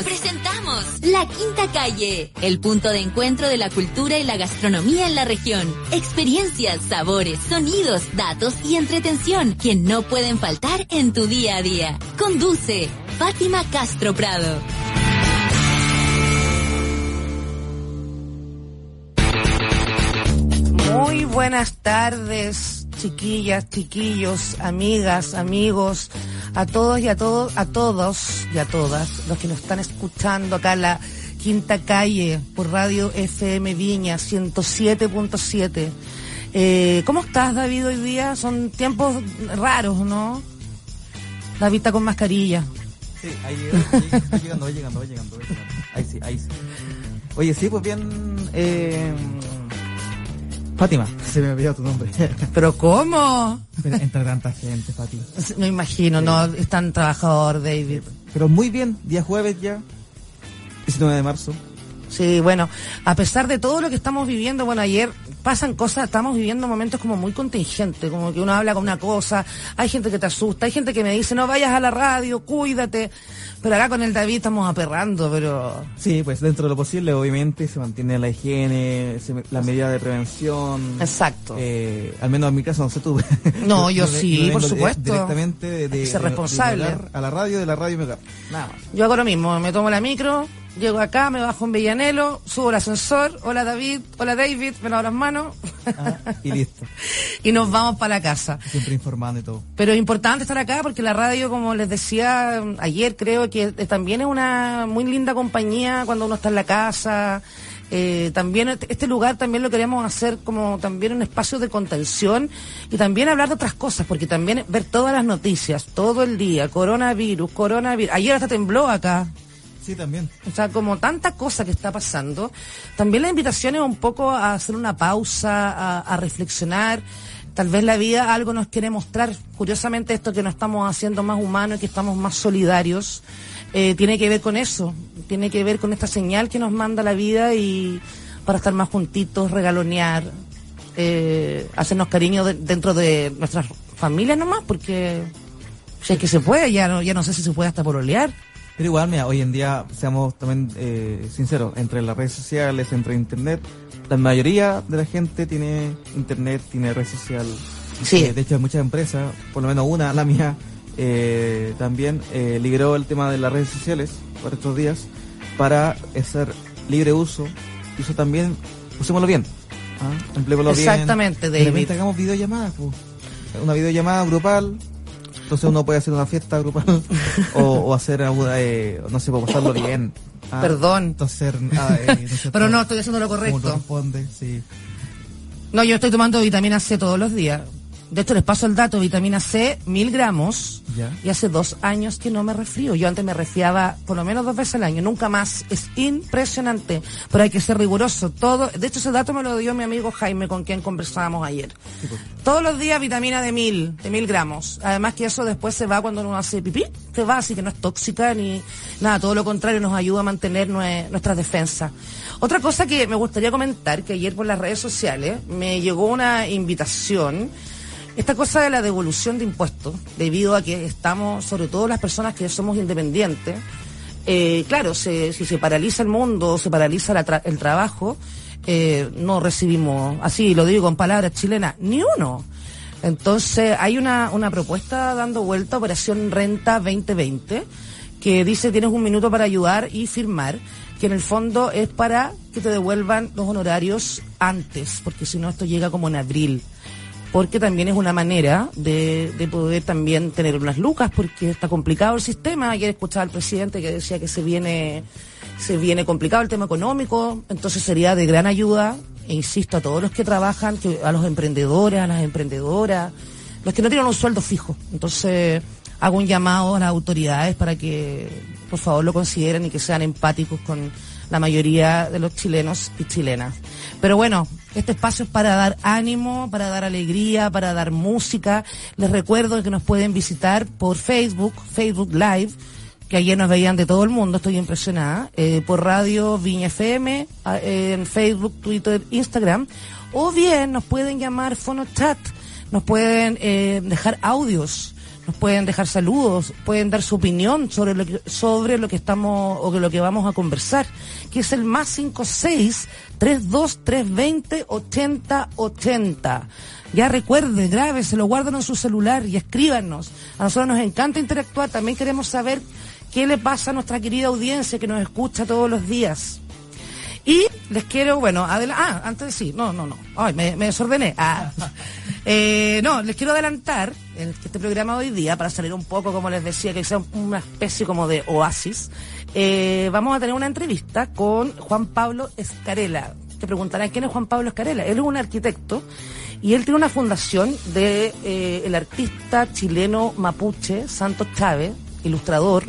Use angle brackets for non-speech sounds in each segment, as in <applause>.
Presentamos, La Quinta Calle, el punto de encuentro de la cultura y la gastronomía en la región. Experiencias, sabores, sonidos, datos y entretención que no pueden faltar en tu día a día. Conduce Fátima Castro Prado. Muy buenas tardes, chiquillas, chiquillos, amigas, amigos, a todos y a todos, a todos y a todas los que nos están escuchando acá en la Quinta Calle por Radio FM Viña 107.7. Eh, ¿Cómo estás, David, hoy día? Son tiempos raros, ¿no? David está con mascarilla. Sí, ahí llegando, llegando, llegando, llegando, llegando. Ahí sí, ahí sí. Oye, sí, pues bien, eh, Fátima, se me olvidó tu nombre. <laughs> ¿Pero cómo? Pero entra tanta gente, Fátima. <laughs> Me imagino, no, es tan trabajador, David. Pero muy bien, día jueves ya, 19 de marzo. Sí, bueno, a pesar de todo lo que estamos viviendo, bueno, ayer pasan cosas, estamos viviendo momentos como muy contingentes, como que uno habla con una cosa, hay gente que te asusta, hay gente que me dice, no vayas a la radio, cuídate. Pero acá con el David estamos aperrando, pero... Sí, pues dentro de lo posible, obviamente, se mantiene la higiene, se- la medida de prevención. Exacto. Eh, al menos en mi caso, no sé tú. <laughs> No, yo sí, por supuesto. directamente de, de- ser de responsable. a la radio, de la radio mi hogar. Nada más. Yo hago lo mismo, me tomo la micro, llego acá, me bajo en Villanelo, subo el ascensor, hola David, hola David, me lavo las manos Ah, y listo. <laughs> y nos vamos para la casa. Siempre informando y todo. Pero es importante estar acá porque la radio, como les decía ayer, creo que también es una muy linda compañía cuando uno está en la casa. Eh, también este este lugar también lo queremos hacer como también un espacio de contención y también hablar de otras cosas, porque también ver todas las noticias, todo el día, coronavirus, coronavirus. Ayer hasta tembló acá. Sí, también. O sea, como tanta cosa que está pasando, también la invitación es un poco a hacer una pausa, a, reflexionar. Tal vez la vida algo nos quiere mostrar. Curiosamente, esto que nos estamos haciendo más humanos y que estamos más solidarios, eh, tiene que ver con eso. Tiene que ver con esta señal que nos manda la vida y para estar más juntitos, regalonear, eh, hacernos cariño de- dentro de nuestras familias nomás, porque si es que se puede, ya no, ya no sé si se puede hasta por olear. Pero igual, mira, hoy en día, seamos también eh, sinceros, entre las redes sociales, entre internet, la mayoría de la gente tiene internet, tiene red social. Sí. Eh, de hecho, hay muchas empresas, por lo menos una, la mía, eh, también eh, liberó el tema de las redes sociales por estos días para hacer libre uso. Y eso también, usémoslo bien. ¿ah? Empleémoslo bien. Exactamente, De David. repente hagamos videollamadas, pues. Una videollamada grupal. Entonces uno puede hacer una fiesta grupal <laughs> o, o hacer alguna, eh, no sé, para pasarlo bien. Ah, Perdón. Entonces, ah, eh, no sé, Pero no, estoy haciendo lo como correcto. corresponde, sí. No, yo estoy tomando vitamina C todos los días. De hecho, les paso el dato, vitamina C, mil gramos. Ya. Y hace dos años que no me resfrío. Yo antes me resfriaba por lo menos dos veces al año, nunca más. Es impresionante. Pero hay que ser riguroso. Todo, de hecho, ese dato me lo dio mi amigo Jaime, con quien conversábamos ayer. Todos los días vitamina de mil, de mil gramos. Además que eso después se va cuando uno hace pipí, se va, así que no es tóxica ni nada, todo lo contrario, nos ayuda a mantener nue- nuestras defensas. Otra cosa que me gustaría comentar, que ayer por las redes sociales me llegó una invitación, esta cosa de la devolución de impuestos, debido a que estamos, sobre todo las personas que somos independientes, eh, claro, se- si se paraliza el mundo, se paraliza el trabajo, eh, no recibimos, así lo digo en palabras chilenas, ni uno. Entonces hay una, una propuesta dando vuelta, Operación Renta 2020, que dice tienes un minuto para ayudar y firmar, que en el fondo es para que te devuelvan los honorarios antes, porque si no esto llega como en abril porque también es una manera de, de, poder también tener unas lucas, porque está complicado el sistema. Ayer escuchaba al presidente que decía que se viene, se viene complicado el tema económico, entonces sería de gran ayuda, e insisto, a todos los que trabajan, a los emprendedores, a las emprendedoras, los que no tienen un sueldo fijo. Entonces, hago un llamado a las autoridades para que, por favor, lo consideren y que sean empáticos con la mayoría de los chilenos y chilenas. Pero bueno, este espacio es para dar ánimo, para dar alegría, para dar música. Les recuerdo que nos pueden visitar por Facebook, Facebook Live, que ayer nos veían de todo el mundo, estoy impresionada, eh, por Radio Viña FM, en Facebook, Twitter, Instagram, o bien nos pueden llamar Chat, nos pueden eh, dejar audios pueden dejar saludos, pueden dar su opinión sobre lo que, sobre lo que estamos o lo que vamos a conversar, que es el más 56 32 320 80 80. Ya recuerde, grabe, se lo guardan en su celular y escríbanos. A nosotros nos encanta interactuar, también queremos saber qué le pasa a nuestra querida audiencia que nos escucha todos los días. Y les quiero, bueno, ah, antes de sí, no, no, no, ay, me, me desordené. Ah. <laughs> Eh, no, les quiero adelantar en este programa hoy día, para salir un poco, como les decía, que sea una especie como de oasis, eh, vamos a tener una entrevista con Juan Pablo Escarela. Te preguntarán quién es Juan Pablo Escarela. Él es un arquitecto y él tiene una fundación de eh, artista chileno mapuche Santos Chávez, ilustrador,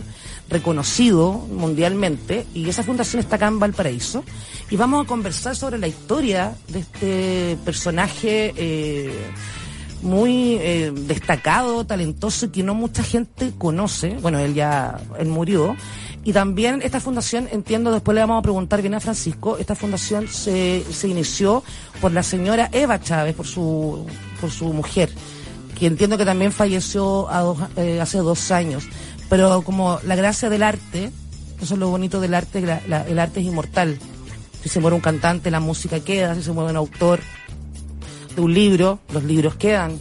reconocido mundialmente y esa fundación está acá en Valparaíso y vamos a conversar sobre la historia de este personaje eh, muy eh, destacado, talentoso que no mucha gente conoce. Bueno, él ya él murió. Y también esta fundación, entiendo, después le vamos a preguntar bien a Francisco, esta fundación se, se inició por la señora Eva Chávez, por su, por su mujer, que entiendo que también falleció eh, hace dos años. Pero como la gracia del arte, eso es lo bonito del arte, el arte es inmortal. Si se muere un cantante, la música queda, si se muere un autor de un libro, los libros quedan.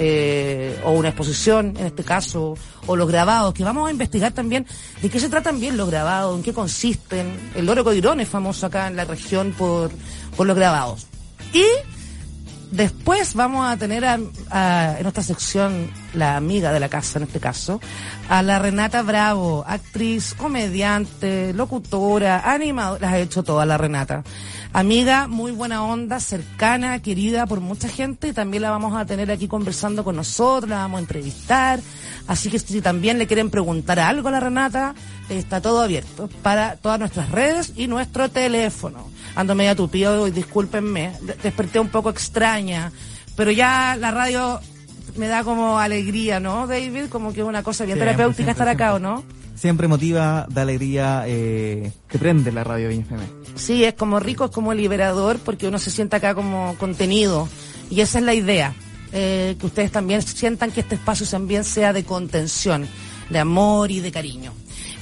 Eh, o una exposición, en este caso, o los grabados, que vamos a investigar también de qué se tratan bien los grabados, en qué consisten. El Loro Codirón es famoso acá en la región por, por los grabados. Y Después vamos a tener a, en nuestra sección, la amiga de la casa en este caso, a la Renata Bravo, actriz, comediante, locutora, animadora, las ha hecho toda la Renata. Amiga, muy buena onda, cercana, querida por mucha gente y también la vamos a tener aquí conversando con nosotros, la vamos a entrevistar. Así que si también le quieren preguntar algo a la Renata, está todo abierto para todas nuestras redes y nuestro teléfono ando media tupida hoy, discúlpenme, desperté un poco extraña, pero ya la radio me da como alegría, ¿no, David? Como que es una cosa bien terapéutica estar acá, ¿o no? Siempre motiva, da alegría, eh, te prende la radio FM. Sí, es como rico, es como liberador, porque uno se sienta acá como contenido, y esa es la idea. Eh, que ustedes también sientan que este espacio también sea de contención, de amor y de cariño.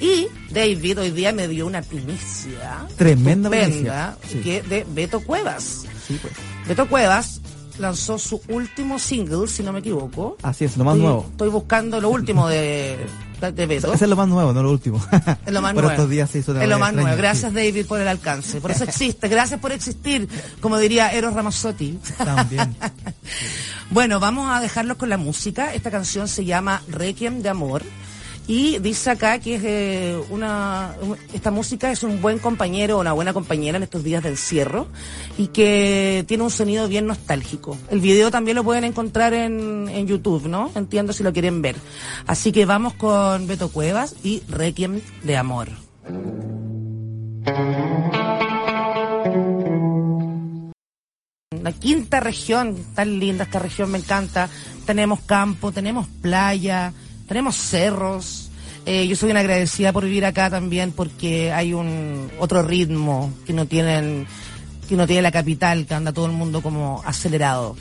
Y David hoy día me dio una primicia. Tremenda primicia. Que de Beto Cuevas. Sí, pues. Beto Cuevas lanzó su último single, si no me equivoco. Así es, lo más nuevo. Estoy buscando lo último de, de Beto. Ese es lo más nuevo, no lo último. Es lo más por nuevo. estos días se hizo Es lo más nuevo. Gracias, David, por el alcance. Por eso existe. Gracias por existir, como diría Eros Ramazzotti. También. <laughs> bueno, vamos a dejarlos con la música. Esta canción se llama Requiem de Amor. Y dice acá que es eh, una, esta música es un buen compañero o una buena compañera en estos días de encierro y que tiene un sonido bien nostálgico. El video también lo pueden encontrar en, en YouTube, ¿no? Entiendo si lo quieren ver. Así que vamos con Beto Cuevas y Requiem de Amor. La quinta región, tan linda esta región, me encanta. Tenemos campo, tenemos playa tenemos cerros. Eh, yo soy una agradecida por vivir acá también porque hay un otro ritmo que no tienen que no tiene la capital, que anda todo el mundo como acelerado.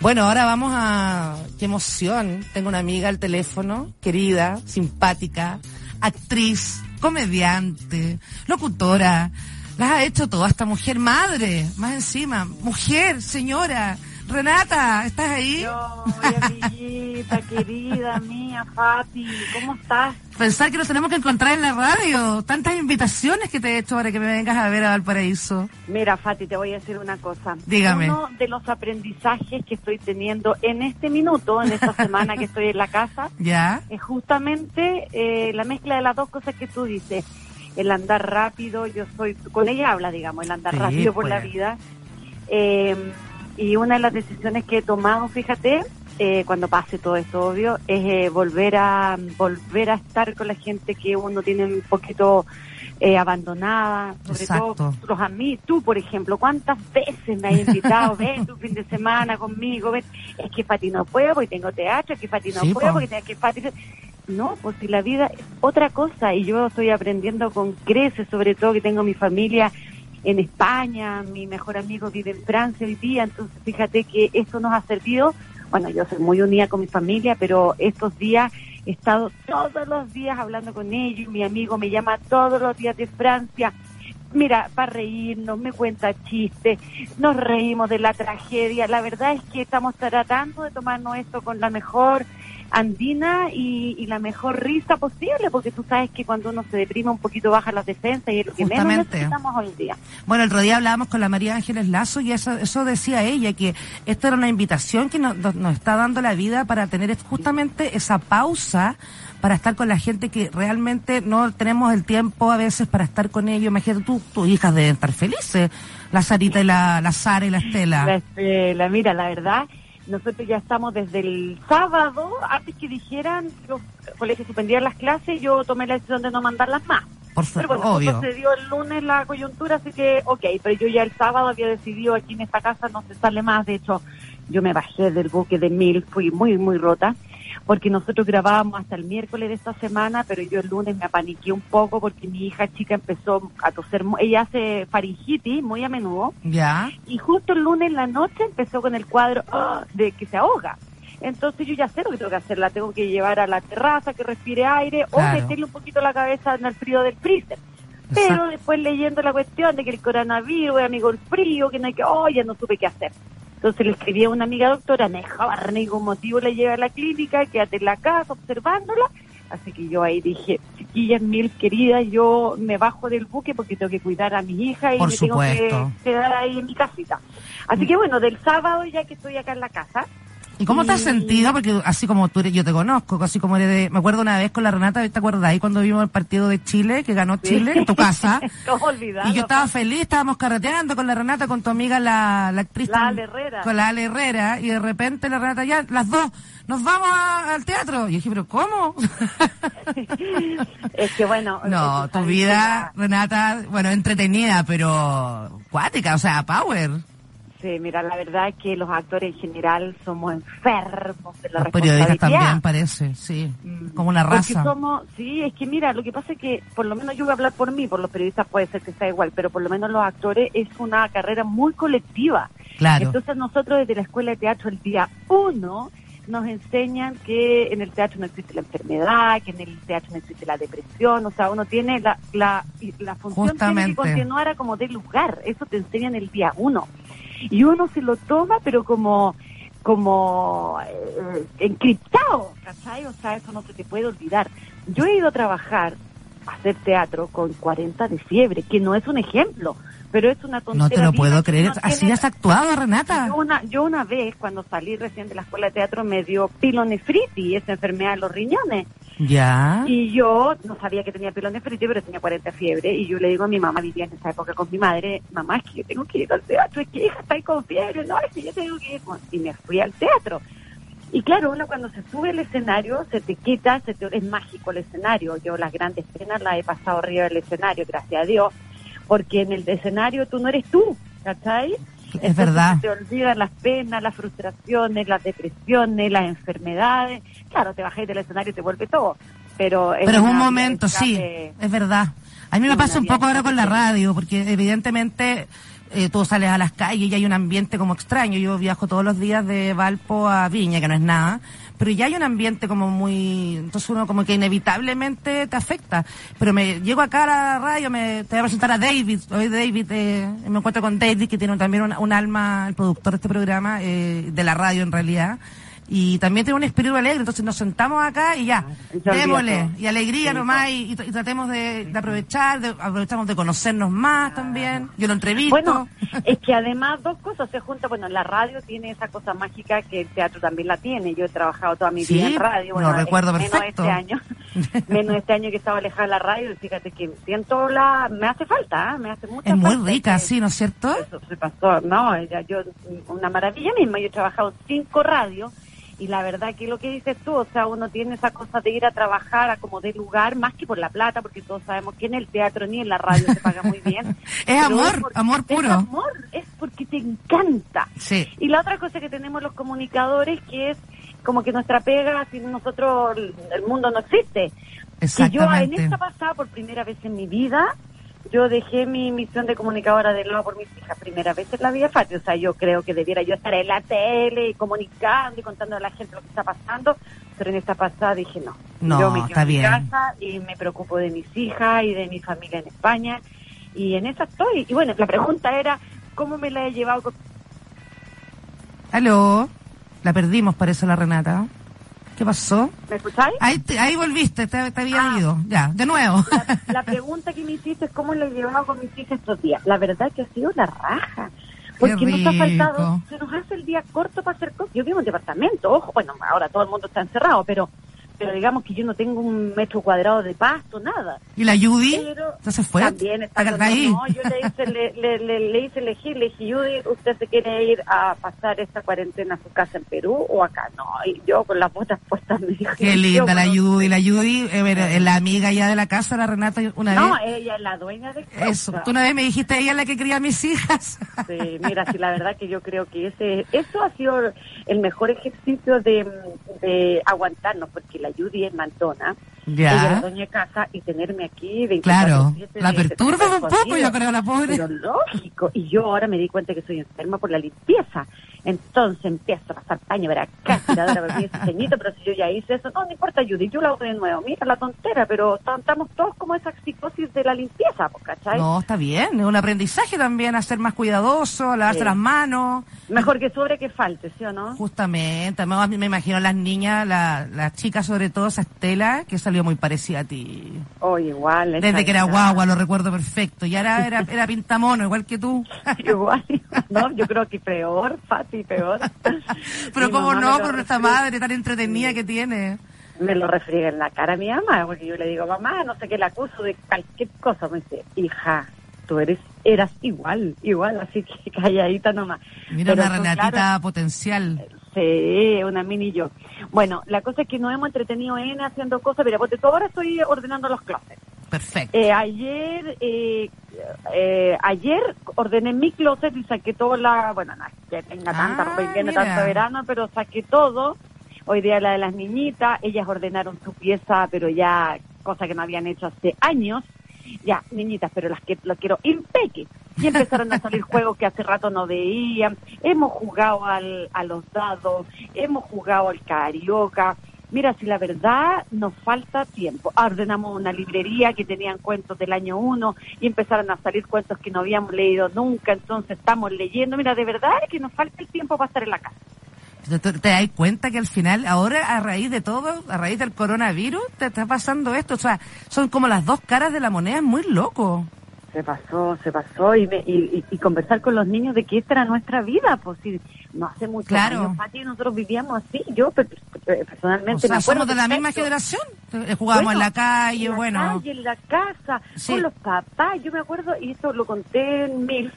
Bueno, ahora vamos a... ¡Qué emoción! Tengo una amiga al teléfono, querida, simpática, actriz, comediante, locutora. Las ha hecho toda esta mujer madre, más encima. Mujer, señora. Renata, ¿estás ahí? Yo, amiguita, querida mía, Fati, ¿cómo estás? Pensar que nos tenemos que encontrar en la radio. Tantas invitaciones que te he hecho para que me vengas a ver a Valparaíso. Mira, Fati, te voy a decir una cosa. Dígame. Uno de los aprendizajes que estoy teniendo en este minuto, en esta <laughs> semana que estoy en la casa, ¿Ya? es justamente eh, la mezcla de las dos cosas que tú dices. El andar rápido, yo soy, con ella habla, digamos, el andar Sí, rápido por pues. la vida. Eh, y una de las decisiones que he tomado, fíjate, eh, cuando pase todo esto, obvio, es eh, volver a volver a estar con la gente que uno tiene un poquito eh, abandonada, sobre Exacto. todo los a mí, tú por ejemplo, ¿cuántas veces me has invitado? <laughs> ven tu fin de semana conmigo, ven, es que Fati no puedo porque tengo teatro, es que Fati no Sí, puedo po. porque tengo que Fati... No, pues si la vida es otra cosa y yo estoy aprendiendo con creces, sobre todo que tengo mi familia en España, mi mejor amigo vive en Francia hoy día, entonces fíjate que esto nos ha servido, bueno, yo soy muy unida con mi familia, pero estos días he estado todos los días hablando con ellos, mi amigo me llama todos los días de Francia, mira, para reírnos, me cuenta chistes, nos reímos de la tragedia, la verdad es que estamos tratando de tomarnos esto con la mejor andina y, y la mejor risa posible, porque tú sabes que cuando uno se deprime un poquito baja las defensas y es lo que menos necesitamos hoy día. Bueno, el otro día hablábamos con la María Ángeles Lazo y eso, eso decía ella, que esto era una invitación que nos, nos- está dando la vida para tener justamente esa pausa para estar con la gente que realmente no tenemos el tiempo a veces para estar con ellos. Imagínate, tú, tus hijas deben estar felices, la Sarita y la, la Sara y la Estela. La Estela, mira, la verdad, nosotros ya estamos desde el sábado, antes que dijeran los colegios suspendieran las clases, yo tomé la decisión de no mandarlas más. Por Pero bueno, obvio. se dio el lunes la coyuntura, así que, ok, pero yo ya el sábado había decidido aquí en esta casa no se sale más, de hecho, yo me bajé del buque de mil, fui muy, muy rota, porque nosotros grabábamos hasta el miércoles de esta semana, pero yo el lunes me apaniqué un poco porque mi hija chica empezó a toser, ella hace faringitis muy a menudo, Ya, y justo el lunes en la noche empezó con el cuadro ¡ah! de que se ahoga. Entonces yo ya sé lo que tengo que hacer, la tengo que llevar a la terraza, que respire aire, Claro. o meterle un poquito la cabeza en el frío del freezer. Pero después leyendo la cuestión de que el coronavirus, amigo, el frío, que no hay que, oh, ya no supe qué hacer. Entonces le escribí a una amiga doctora, me por ningún motivo le lleva a la clínica, quédate en la casa observándola. Así que yo ahí dije, chiquillas mil queridas, yo me bajo del buque porque tengo que cuidar a mi hija y Por me tengo que quedar ahí en mi casita. Así que bueno, del sábado ya que estoy acá en la casa, ¿Y cómo te has sentido? Porque así como tú eres, yo te conozco, así como eres de, me acuerdo una vez con la Renata, ¿te acuerdas ahí cuando vimos el partido de Chile, que ganó Chile, en tu casa? <laughs> ¿Cómo? Y yo estaba feliz, estábamos carreteando con la Renata, con tu amiga la, la actriz. La Ale Herrera. Con la Ale Herrera, y de repente la Renata ya, las dos, nos vamos a- al teatro. Y yo dije, pero ¿cómo? <laughs> Es que bueno. <laughs> no, tu vida, Renata, bueno, entretenida, pero cuática, o sea, power. Sí, mira, la verdad es que los actores en general somos enfermos de la Los periodistas también parece, sí, Mm. como una raza. somos, sí, es que mira, lo que pasa es que, por lo menos yo voy a hablar por mí, por los periodistas puede ser que sea igual, pero por lo menos los actores es una carrera muy colectiva. Claro. Entonces nosotros desde la Escuela de Teatro el día uno nos enseñan que en el teatro no existe la enfermedad, que en el teatro no existe la depresión, o sea, uno tiene la, la, la función tiene que continuar a como de lugar, eso te enseñan el día uno. Y uno se lo toma, pero como como eh, encriptado, ¿cachai? O sea, eso no se te puede olvidar. Yo he ido a trabajar, a hacer teatro con 40 de fiebre, que no es un ejemplo, pero es una tontería. No te lo puedo creer. Así tiene- has actuado, Renata. yo una, yo una vez, cuando salí recién de la escuela de teatro, me dio pilonefritis, esa enfermedad de los riñones. Ya. Y yo no sabía que tenía pilonefritis, pero tenía 40 fiebre. Y yo le digo a mi mamá, vivía en esa época con mi madre, mamá, es que yo tengo que ir al teatro, es que hija está ahí con fiebre, no, es que yo tengo que ir. Y me fui al teatro. Y claro, uno cuando se sube al escenario, se te quita, se te, es mágico el escenario. Yo las grandes penas las he pasado arriba del escenario, gracias a Dios, porque en el escenario tú no eres tú, ¿cachai? Es verdad. Te olvidan las penas, las frustraciones, las depresiones, las enfermedades. Claro, te bajas del escenario y te vuelve todo. Pero, Pero es un momento, sí, es verdad. A mí me pasa un poco ahora con la radio, porque evidentemente eh, tú sales a las calles y hay un ambiente como extraño. Yo viajo todos los días de Valpo a Viña, que no es nada, pero ya hay un ambiente como muy... Entonces uno como que inevitablemente te afecta. Pero me llego acá a la radio, me te voy a presentar a David. Hoy David, eh, me encuentro con David, que tiene también un, un alma, el productor de este programa, eh, de la radio en realidad. Y también tiene un espíritu alegre, entonces nos sentamos acá y ya, Ya démosle, y alegría Sí, nomás, y, y tratemos de, de aprovechar, de, aprovechamos de conocernos más también, yo lo entrevisto. Bueno, <laughs> es que además dos cosas se juntan. Bueno, la radio tiene esa cosa mágica que el teatro también la tiene. Yo he trabajado toda mi Sí, vida en radio. lo Bueno, recuerdo menos perfecto. este año, <laughs> menos este año que estaba alejada de la radio. Y fíjate que siento la, me hace falta, ¿eh? me hace mucha es muy falta rica, que- sí, ¿no es cierto? Eso se pasó, no, ella, yo, una maravilla misma. Yo he trabajado en cinco radios. Y la verdad que lo que dices tú, o sea, uno tiene esa cosa de ir a trabajar a como de lugar, más que por la plata, porque todos sabemos que en el teatro ni en la radio se paga muy bien. <laughs> Es amor, amor puro. Es amor, es porque te encanta. Sí. Y la otra cosa que tenemos los comunicadores, que es como que nuestra pega, sin nosotros el mundo no existe. Que yo en esta pasada, por primera vez en mi vida, yo dejé mi misión de comunicadora de lado por mis hijas, primera vez en la vida fácil. O sea, yo creo que debiera yo estar en la tele y comunicando y contando a la gente lo que está pasando, pero en esta pasada dije no. No, yo me quedo está en bien. casa y me preocupo de mis hijas y de mi familia en España y en esa estoy. Y bueno, la pregunta era, ¿cómo me la he llevado con Aló, la perdimos, parece la Renata. ¿Qué pasó? ¿Me escucháis? Ahí, te- ahí volviste, te, te había Ah. ido. Ya, de nuevo. La, la pregunta que me hiciste es cómo lo he llevado con mis hijas estos días. La verdad que ha sido la raja. Porque nos ha faltado, se nos hace el día corto para hacer cosas. Yo vivo en departamento, ojo, bueno, ahora todo el mundo está encerrado, pero pero digamos que yo no tengo un metro cuadrado de pasto, nada. ¿Y la Judy? Entonces fue. también está ¿Está con- ahí? No, yo le hice, le, le, le, le hice elegir, le dije, Judy, ¿usted se quiere ir a pasar esta cuarentena a su casa en Perú o acá? No, y yo con las botas puestas me dijo... Qué linda la Judy. La Judy eh, es la amiga ya de la casa, la Renata, una No, vez. ella es la dueña de Eso, casa. tú una vez me dijiste, ella es la que cría a mis hijas. Sí, mira, sí, la verdad que yo creo que ese eso ha sido el mejor ejercicio de, de aguantarnos, porque la Judy es mantona, Ya. de casa, y tenerme aquí 24/7 Claro, la de- de- perturba un poco, yo creo, la pobre. Pero lógico, y yo ahora me di cuenta que soy enferma por la limpieza. Entonces empiezo a pasar paño, <laughs> ver acá, tiradora, ver ese ceñito, pero si yo ya hice eso, no, no importa, Judy, yo lo hago de nuevo. Mira la tontera, pero estamos todos como esa psicosis de la limpieza, ¿cachai? No, está bien, es un aprendizaje también a ser más cuidadoso, a lavarse Sí. las manos. Mejor que sobre que falte, ¿sí o no? Justamente, me, a mí me imagino las niñas, la- las chicas sobre todo, esa Estela, que salió muy parecida a ti. Oh, igual. Desde que era guagua, lo recuerdo perfecto. Y ahora era, <laughs> era pintamono, igual que tú. Igual, <laughs> no, yo creo que peor, Fati, peor. <laughs> Pero Mi cómo no, por nuestra madre tan entretenida que tiene. Me lo refriega en la cara a mi mamá, porque yo le digo, mamá, no sé qué, la acuso de cualquier cosa. Me dice, hija, tú eres, eras igual, igual, así que <laughs> calladita nomás. Mira Pero una Renatita claro, potencial. Sí, una mini yo. Bueno, la cosa es que nos hemos entretenido en haciendo cosas. Mira, porque ahora estoy ordenando los closets. Perfecto. Eh, ayer, eh, eh, ayer ordené mi closet y saqué toda la, bueno, no que tenga tanta Ah, ropa invierno, mira. tanto verano, pero saqué todo. Hoy día la de las niñitas, ellas ordenaron su pieza, pero ya cosa que no habían hecho hace años. Ya, niñitas, pero las que las quiero impeque. Y empezaron a salir <laughs> juegos que hace rato no veían. Hemos jugado al, a los dados, hemos jugado al carioca. Mira, si la verdad nos falta tiempo. Ordenamos una librería que tenían cuentos del año uno y empezaron a salir cuentos que no habíamos leído nunca, entonces estamos leyendo. Mira, de verdad es que nos falta el tiempo para estar en la casa. ¿Te, te- te das cuenta que al final, ahora a raíz de todo, a raíz del coronavirus, te está pasando esto? O sea, son como las dos caras de la moneda, es muy loco. Se pasó, se pasó y, me- y, conversar con los niños de que esta era nuestra vida, pues si no hace muchos Claro. años, Pati, nosotros vivíamos así, yo pe- pe- personalmente O sea, me acuerdo somos de la misma generación. Eh, Jugábamos en la calle, en la bueno. calle, en la casa, Sí. con los papás. Yo me acuerdo, y esto lo conté en mil,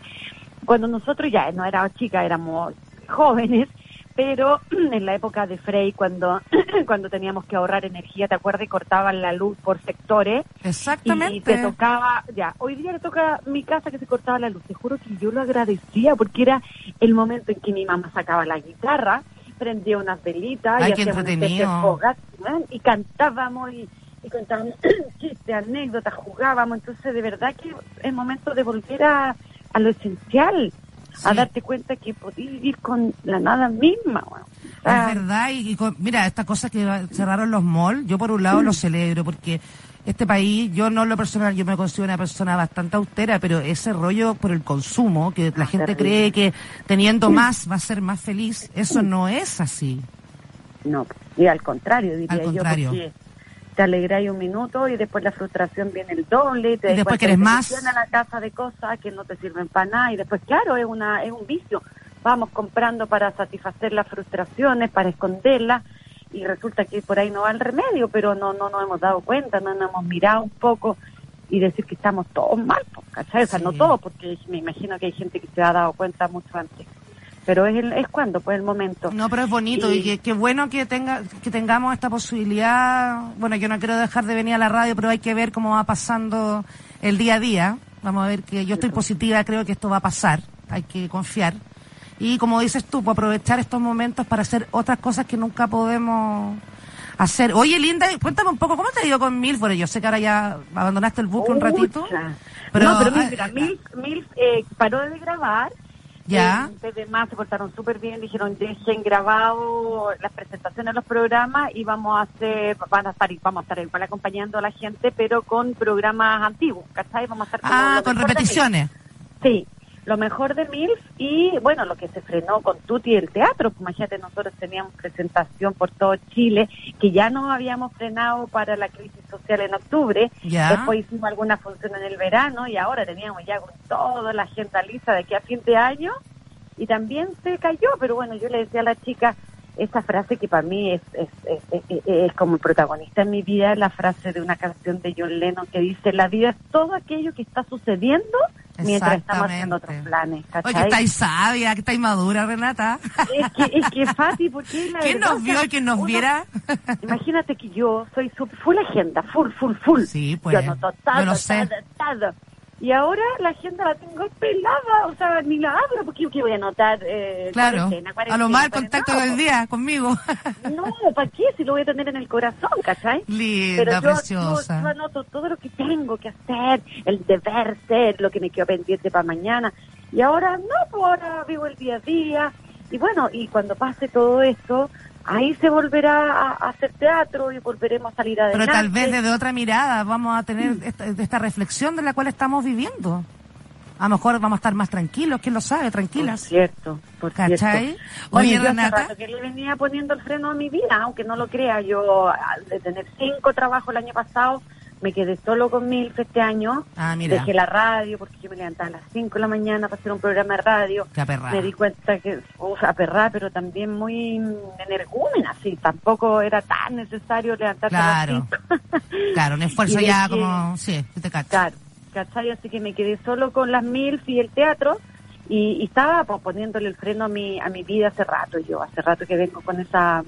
cuando nosotros ya no éramos chicas, éramos jóvenes, pero <clears throat> en la época de Frey, cuando, <clears throat> cuando teníamos que ahorrar energía, ¿te acuerdas? Cortaban la luz por sectores. Y te Exactamente. tocaba, ya, hoy día le toca mi casa que se cortaba la luz. Te juro que yo lo agradecía porque era el momento en que mi mamá sacaba la guitarra, prendía unas velitas Ay, y hacíamos una y cantábamos y, y contábamos <clears throat> chistes, anécdotas, jugábamos. Entonces, de verdad que es momento de volver a, a lo esencial, a darte cuenta que podías vivir con la nada misma. bueno. Es verdad, y, y con- mira, estas cosas que cerraron los malls, yo por un lado lo celebro, porque este país, yo no en lo personal, yo me considero una persona bastante austera, pero ese rollo por el consumo, que la gente terrible. cree que teniendo más va a ser más feliz, eso no es así. No, y al contrario, diría Al contrario. yo, porque te alegráis un minuto y después la frustración viene el doble. Te Y después quieres más. a la casa de cosas que no te sirven para nada y después, claro, es, una, es un vicio. Vamos comprando para satisfacer las frustraciones, para esconderlas y resulta que por ahí no va el remedio, pero no, no nos hemos dado cuenta, no nos hemos mirado un poco y decir que estamos todos mal, pues, ¿cachai? O sea, no todos, porque me imagino que hay gente que se ha dado cuenta mucho antes. Pero es, el, es cuando, pues el momento. No, pero es bonito y, Y- que, qué bueno que tenga que tengamos esta posibilidad. Bueno, yo no quiero dejar de venir a la radio, pero hay que ver cómo va pasando el día a día. Vamos a ver que yo estoy positiva, creo que esto va a pasar. Hay que confiar. Y como dices tú, pues aprovechar estos momentos para hacer otras cosas que nunca podemos hacer. Oye, Linda, cuéntame un poco, ¿cómo te ha ido con Milf? Bueno, yo sé que ahora ya abandonaste el buque un ratito. Pero, no, pero ah, mira, Milf, Milf, eh, paró de grabar. Ya. Desde más se portaron súper bien, dijeron dejen grabado las presentaciones de los programas y vamos a hacer, van a estar, vamos a estar igual acompañando a la gente, pero con programas antiguos, ¿cachai? Vamos a estar como Ah, con repeticiones. Sí, lo mejor de MILF y bueno, lo que se frenó con Tuti el teatro. Imagínate, nosotros teníamos presentación por todo Chile, que ya no habíamos frenado para la crisis social en octubre. Ya. Después hicimos alguna función en el verano y ahora teníamos ya con toda la agenda lista de aquí a fin de año y también se cayó, pero bueno, yo le decía a la chica esa frase que para mí es, es, es, es- como protagonista en mi vida, la frase de una canción de John Lennon que dice, la vida es todo aquello que está sucediendo mientras estamos haciendo otros planes. Oye, ¿cachai? estáis sabia, que estáis madura, Renata. Es que, es que <laughs> Fati, porque la ¿Quién verdad, nos o vio sea, y quién nos uno- viera? <laughs> Imagínate que yo soy full agenda, full, full, full. Sí, pues, Yo todo, todo. Y ahora la agenda la tengo pelada, o sea, ni la abro, porque yo qué voy a anotar. Eh, Claro, cuarentena, a lo mal contacto del día conmigo. <laughs> No, ¿para qué? Si lo voy a tener en el corazón, ¿cachai? Linda, Pero yo, preciosa. Yo, yo anoto todo lo que tengo que hacer, el deber ser, lo que me quedo pendiente para mañana. Y ahora no, pues ahora vivo el día a día. Y bueno, y cuando pase todo esto, ahí se volverá a, hacer teatro y volveremos a salir Pero adelante. tal vez desde otra mirada vamos a tener esta, esta reflexión de la cual estamos viviendo. A lo mejor vamos a estar más tranquilos, quién lo sabe, Por tranquilas. cierto, por ¿Cachai? cierto. Oye, Renata. rato que le venía poniendo el freno a mi vida, aunque no lo crea. Yo, al de tener cinco trabajos el año pasado, me quedé solo con Milf este año. Ah, mira. Dejé la radio porque yo me levantaba a las 5 de la mañana para hacer un programa de radio. Me di cuenta que, sea, aperrada, pero también muy energúmena, sí. Tampoco era tan necesario levantarse Claro. a las 5. <laughs> Claro, un esfuerzo ya dejé- como... Sí, te cacho. Claro, ¿cachai? Así que me quedé solo con las MILF y el teatro y, y estaba pues, poniéndole el freno a mi, a mi vida hace rato. Yo hace rato que vengo con esa...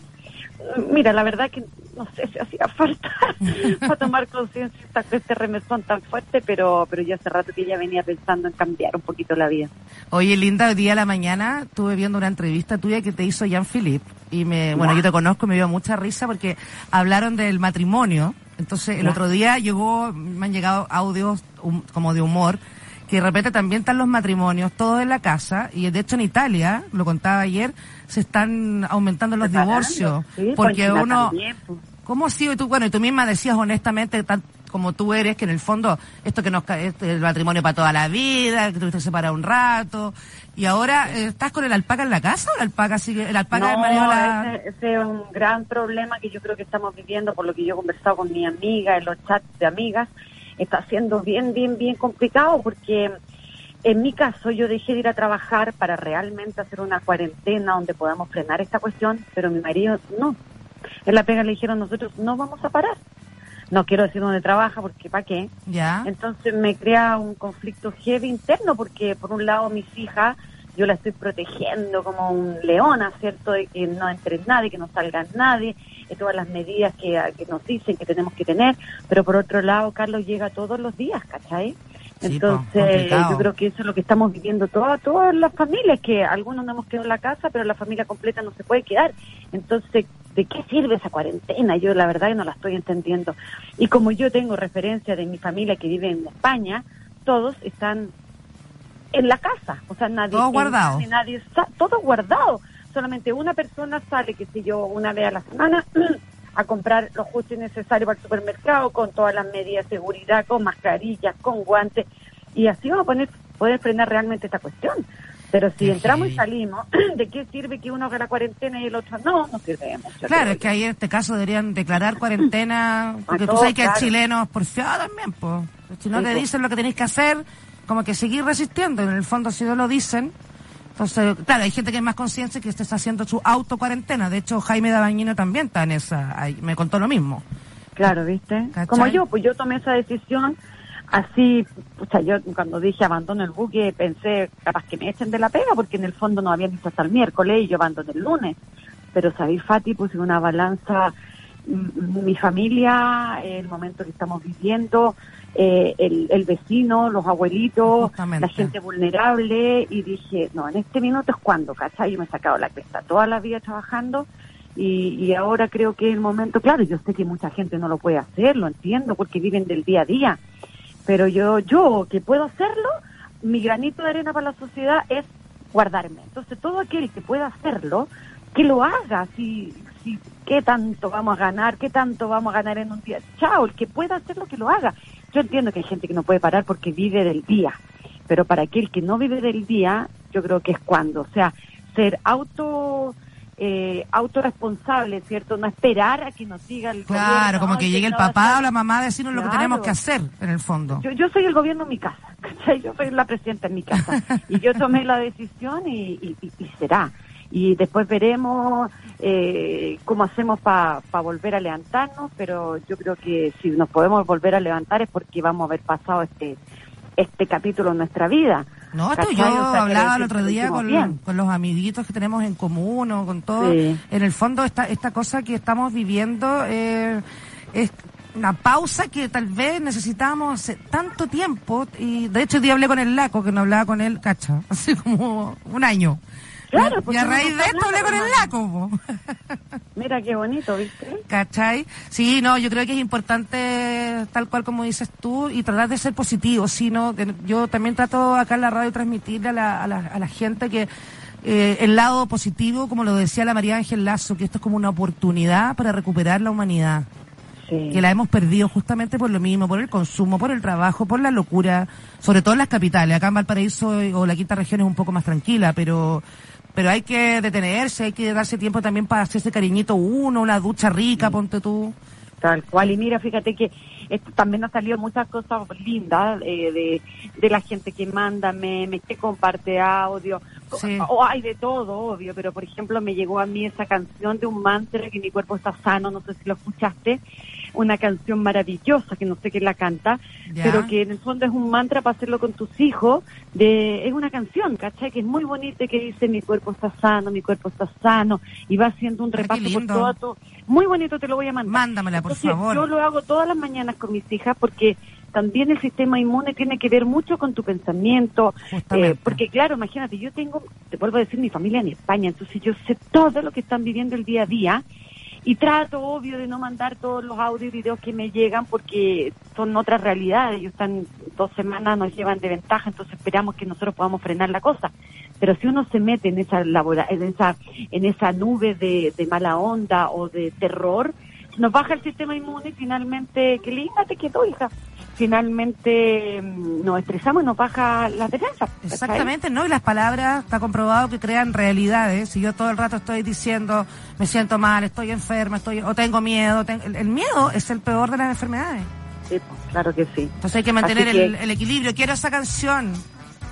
Mira, la verdad que no sé si hacía falta <laughs> para tomar conciencia de este remesón tan fuerte, pero pero yo hace rato que ya venía pensando en cambiar un poquito la vida. Oye, Linda, hoy día a la mañana estuve viendo una entrevista tuya que te hizo Jean-Philippe. Y me, bueno, yo te conozco me dio mucha risa porque hablaron del matrimonio. Entonces, el otro día llegó, me han llegado audios como de humor, que de repente también están los matrimonios, todos en la casa. Y de hecho en Italia, lo contaba ayer, se están aumentando los divorcios. sí, pues, porque China uno... también, pues. ¿Cómo ha sido tú? Bueno, y tú misma decías honestamente, tal como tú eres, que en el fondo esto que nos este, el matrimonio para toda la vida, que tuviste separado un rato, y ahora eh, estás con el alpaca en la casa o el alpaca sigue, el alpaca No, la... ese, ese es un gran problema que yo creo que estamos viviendo, por lo que yo he conversado con mi amiga en los chats de amigas, está siendo bien, bien, bien complicado porque en mi caso yo dejé de ir a trabajar para realmente hacer una cuarentena donde podamos frenar esta cuestión, pero mi marido no. En la pega le dijeron nosotros no vamos a parar. No quiero decir dónde trabaja porque ¿para qué? Ya, Entonces me crea un conflicto heavy interno porque por un lado mis hijas yo la estoy protegiendo como un leona, ¿cierto? De que no entre nadie, que no salga nadie, de todas las medidas que, que nos dicen que tenemos que tener, pero por otro lado Carlos llega todos los días, ¿cachai? Sí, Entonces yo creo que eso es lo que estamos viviendo todas, todas las familias, que algunos no hemos quedado en la casa, pero la familia completa no se puede quedar. Entonces, ¿de qué sirve esa cuarentena? Yo la verdad que no la estoy entendiendo. Y como yo tengo referencia de mi familia que vive en España, todos están en la casa, o sea, nadie Todo guardado. nadie todo guardado. Solamente una persona sale, que sé yo, una vez a la semana <clears throat> a comprar lo justo y necesario para el supermercado con todas las medidas de seguridad, con mascarillas, con guantes y así vamos a poner, poder frenar realmente esta cuestión. Pero si entramos y salimos, <clears throat> ¿de qué sirve que uno haga la cuarentena y el otro no? No sirve de mucho. Claro, es que ahí en este caso deberían declarar cuarentena, <clears throat> porque tú sabes que el chileno es porfiado también, pues. Si no te dicen lo que tenéis que hacer, como que seguir resistiendo. En el fondo, si no lo dicen, entonces, claro, hay gente que es más consciente que está haciendo su auto cuarentena. De hecho, Jaime Dabañino también está en esa, me contó lo mismo. Claro, ¿viste? Como yo, pues yo tomé esa decisión así, sea, yo cuando dije abandono el buque pensé capaz que me echen de la pega porque en el fondo no habían visto hasta el miércoles y yo abandoné el lunes. Pero sabéis, Fati, puse una balanza, mi familia, el momento que estamos viviendo, eh, el, el, vecino, los abuelitos, la gente vulnerable y dije, no, en este minuto es cuando, ¿cachai? Yo me he sacado la cresta toda la vida trabajando y, y ahora creo que es el momento, claro, yo sé que mucha gente no lo puede hacer, lo entiendo, porque viven del día a día, pero yo, yo que puedo hacerlo, mi granito de arena para la sociedad es guardarme. Entonces, todo aquel que pueda hacerlo, que lo haga, si, qué tanto vamos a ganar, qué tanto vamos a ganar en un día. Chao, el que pueda hacerlo, que lo haga. Yo entiendo que hay gente que no puede parar porque vive del día, pero para aquel que no vive del día, yo creo que es cuando, o sea, ser auto eh, autorresponsable, ¿cierto? No esperar a que nos diga el Claro, como que llegue el papá o la mamá a decirnos lo que tenemos que hacer, en el fondo. Yo, yo soy el gobierno en mi casa, <laughs> Yo soy la presidenta en mi casa. <laughs> y yo tomé la decisión y, y, será. Y después veremos eh, cómo hacemos para volver a levantarnos, pero yo creo que si nos podemos volver a levantar es porque vamos a haber pasado este este capítulo en nuestra vida. No, esto yo hablaba el otro día con, con, los amiguitos que tenemos en común o con todo. En el fondo, esta, esta cosa que estamos viviendo eh, es una pausa que tal vez necesitábamos hace tanto tiempo. Y de hecho, día hablé con el Laco, que no hablaba con él, cacha, <laughs> hace como un año. Claro, y a raíz de esto hablé con el laco. <laughs> Mira qué bonito, ¿viste? ¿Cachai? Sí, no, yo creo que es importante, tal cual como dices tú, y tratar de ser positivo, sino yo también trato acá en la radio transmitirle a la, a la, a la gente que eh, el lado positivo, como lo decía la María Ángel Lazo, que esto es como una oportunidad para recuperar la humanidad. Que la hemos perdido justamente por lo mismo, por el consumo, por el trabajo, por la locura, sobre todo en las capitales. Acá en Valparaíso o la quinta región es un poco más tranquila, pero pero hay que detenerse, hay que darse tiempo también para hacerse cariñito uno, una ducha rica, ponte tú. Tal cual, y mira, fíjate que esto también ha salido muchas cosas lindas eh, de, de la gente que manda memes, que comparte audio, o hay de todo, obvio, pero por ejemplo me llegó a mí esa canción de un mantra que mi cuerpo está sano, no sé si lo escuchaste, una canción maravillosa que no sé quién la canta, pero que en el fondo es un mantra para hacerlo con tus hijos, de, es una canción, ¿cachai? Que es muy bonita que dice mi cuerpo está sano, mi cuerpo está sano, y va haciendo un repaso por todo, Muy bonito, te lo voy a mandar. Mándamela, por favor. Yo lo hago todas las mañanas con mis hijas porque también el sistema inmune tiene que ver mucho con tu pensamiento, eh, porque claro, imagínate, yo tengo, te vuelvo a decir, mi familia en España, entonces yo sé todo lo que están viviendo el día a día y trato, obvio, de no mandar todos los audios y videos que me llegan porque son otras realidades. Ellos están dos semanas, nos llevan de ventaja, entonces esperamos que nosotros podamos frenar la cosa. Pero si uno se mete en esa labora, en esa, en esa nube de, de mala onda o de terror, nos baja el sistema inmune y finalmente, que linda te quedó, hija finalmente mm, nos estresamos y nos baja la defensa. Exactamente, ¿no? Y las palabras, está comprobado que crean realidades. Si yo todo el rato estoy diciendo, me siento mal, estoy enferma, estoy o tengo miedo, el, miedo es el peor de las enfermedades. Sí, pues, claro que sí. Entonces hay que mantener el, equilibrio. Quiero esa canción.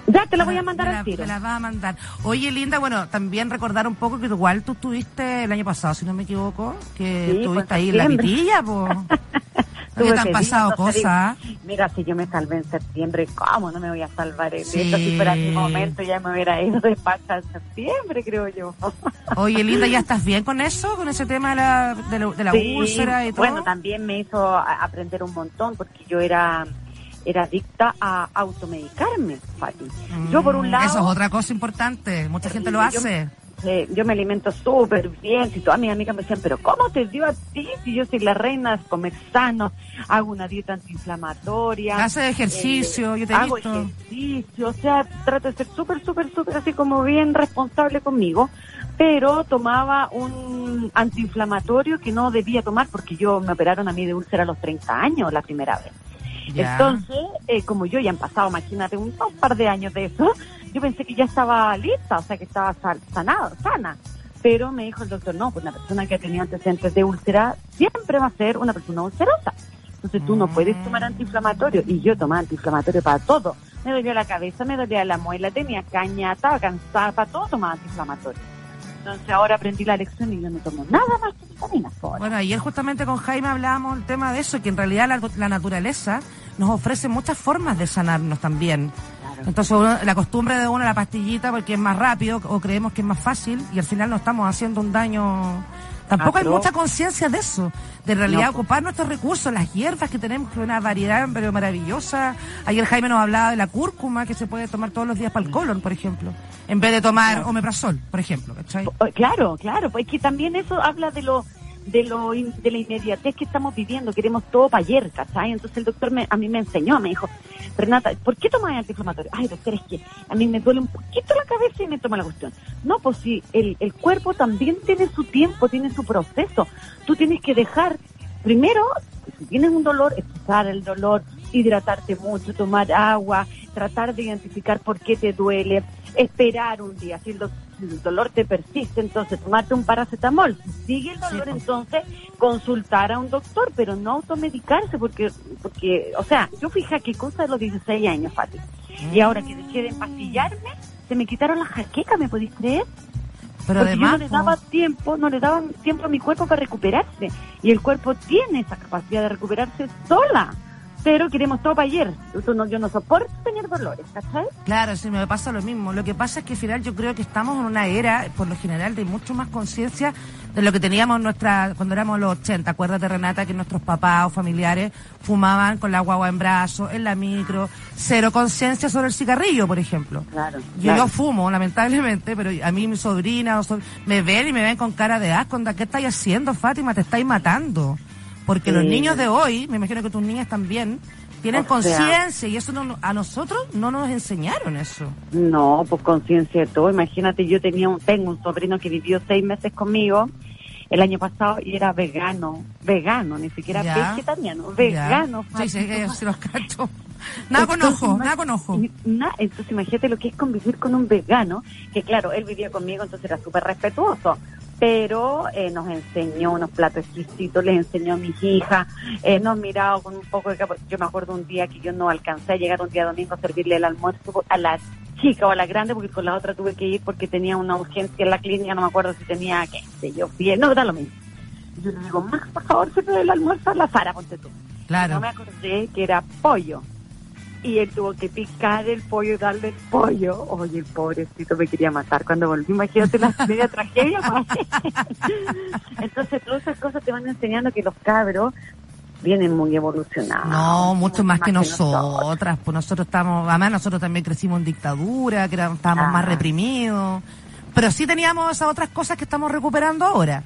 Ya, te la voy a mandar al tiro. Te la va a mandar. Oye, Linda, bueno, también recordar un poco que igual tú estuviste el año pasado, si no me equivoco, que pues, estuviste ahí en la vitilla, <laughs> pues. te han pasado cosas. Mira, si yo me salvé en septiembre, ¿cómo no me voy a salvar en sí. Si fuera mi momento, ya me hubiera ido de pacha en septiembre, creo yo. <laughs> Oye, Linda, ¿ya estás bien con eso? ¿Con ese tema de la, de la, úlcera y todo? Bueno, también me hizo aprender un montón, porque yo era era adicta a automedicarme, Fati. yo por un mm, lado... Eso es otra cosa importante, mucha gente lo hace yo me alimento súper bien. Si todas mis amigas me decían, pero ¿cómo te dio a ti? Si yo soy la reina de comer sano, hago una dieta antiinflamatoria. Hace ejercicio, yo te Hago ejercicio, o sea, trato de ser súper, súper, súper así como bien responsable conmigo. Pero tomaba un antiinflamatorio que no debía tomar porque yo me operaron a mí de úlcera a los 30 años la primera vez. Entonces, eh, como yo ya han pasado, imagínate, un, par de años de eso, yo pensé que ya estaba lista, o sea, que estaba sanada, sana. Pero me dijo el doctor, no, pues una persona que ha tenido antecedentes de úlcera siempre va a ser una persona ulcerosa. Entonces tú no puedes mm. tomar antiinflamatorio. Y yo tomaba antiinflamatorio para todo. Me dolía la cabeza, me dolía la muela, tenía caña, estaba cansada, para todo tomaba antiinflamatorio. Entonces ahora aprendí la lección y yo no tomo nada más que vitaminas. Bueno, ayer justamente con Jaime hablábamos el tema de eso, que en realidad la, naturaleza nos ofrece muchas formas de sanarnos también. Entonces la costumbre de uno la pastillita porque es más rápido o creemos que es más fácil y al final nos estamos haciendo un daño Tampoco hay mucha conciencia de eso, de realidad ocupar nuestros recursos, las hierbas que tenemos, que es una variedad pero maravillosa. Ayer Jaime nos hablaba de la cúrcuma que se puede tomar todos los días para el colon, por ejemplo, en vez de tomar omeprazol, por ejemplo. Claro, claro, pues que también eso habla de lo de lo de la inmediatez que estamos viviendo, queremos todo para ayer, ¿cachai? Entonces el doctor me, a mí me enseñó, me dijo, Renata, ¿por qué tomas antiinflamatorio? Ay, doctor, es que a mí me duele un poquito la cabeza y me toma la cuestión. No, pues si el, el cuerpo también tiene su tiempo, tiene su proceso. Tú tienes que dejar, primero, si tienes un dolor, expresar el dolor, hidratarte mucho, tomar agua, tratar de identificar por qué te duele, esperar un día. Si el, dolor te persiste, entonces tomarte un paracetamol. Si sigue el dolor, entonces consultar a un doctor, pero no automedicarse, porque, porque o sea, yo fija qué cosa de los 16 años, Fati. Y mm. ahora que dejé de empastillarme, se me quitaron las jaquecas, ¿me podéis creer? Pero además, yo no le daba tiempo, no le daba tiempo a mi cuerpo para recuperarse. Y el cuerpo tiene esa capacidad de recuperarse sola pero queremos todo para ayer. yo no soporto tener dolores, ¿cachai? Claro, sí, me pasa lo mismo. Lo que pasa es que al final yo creo que estamos en una era, por lo general, de mucho más conciencia de lo que teníamos nuestra, cuando éramos los 80. Acuérdate, Renata, que nuestros papás o familiares fumaban con la guagua en brazos, en la micro, cero conciencia sobre el cigarrillo, por ejemplo. Claro. Yo, yo fumo, lamentablemente, pero a mí mi sobrina me ven y me ven con cara de asco. ¿Qué estáis haciendo, Fátima? Te estáis matando. Porque los niños de hoy, me imagino que tus niñas también, tienen conciencia y eso no, a nosotros no nos enseñaron eso. No, pues conciencia de todo. Imagínate, yo tenía un, tengo un sobrino que vivió seis meses conmigo el año pasado y era vegano, vegano, ni siquiera vegetariano, vegano. Sí, sí, sí, los cacho. Nada con ojo, nada con ojo. entonces imagínate lo que es convivir con un vegano, que claro, él vivía conmigo, entonces era súper respetuoso pero eh, nos enseñó unos platos exquisitos, les enseñó a mis hijas, eh, nos mirado con un poco de... Yo me acuerdo un día que yo no alcancé a llegar un día domingo a servirle el almuerzo a la chica o a la grande, porque con la otra tuve que ir porque tenía una urgencia en la clínica, no me acuerdo si tenía, qué sé yo, fiel, no, da lo mismo. yo le digo, Max, por favor, sirve el almuerzo a la Sara, ponte tú. Claro. No me acordé que era pollo y él tuvo que picar el pollo y darle el pollo. Oye, el pobrecito me quería matar cuando volví. Imagínate la <laughs> media tragedia. Entonces, todas esas cosas te van enseñando que los cabros vienen muy evolucionados. No, mucho más, que, nosotras. Pues nosotros estamos, además nosotros también crecimos en dictadura, que estábamos más reprimidos. Pero sí teníamos esas otras cosas que estamos recuperando ahora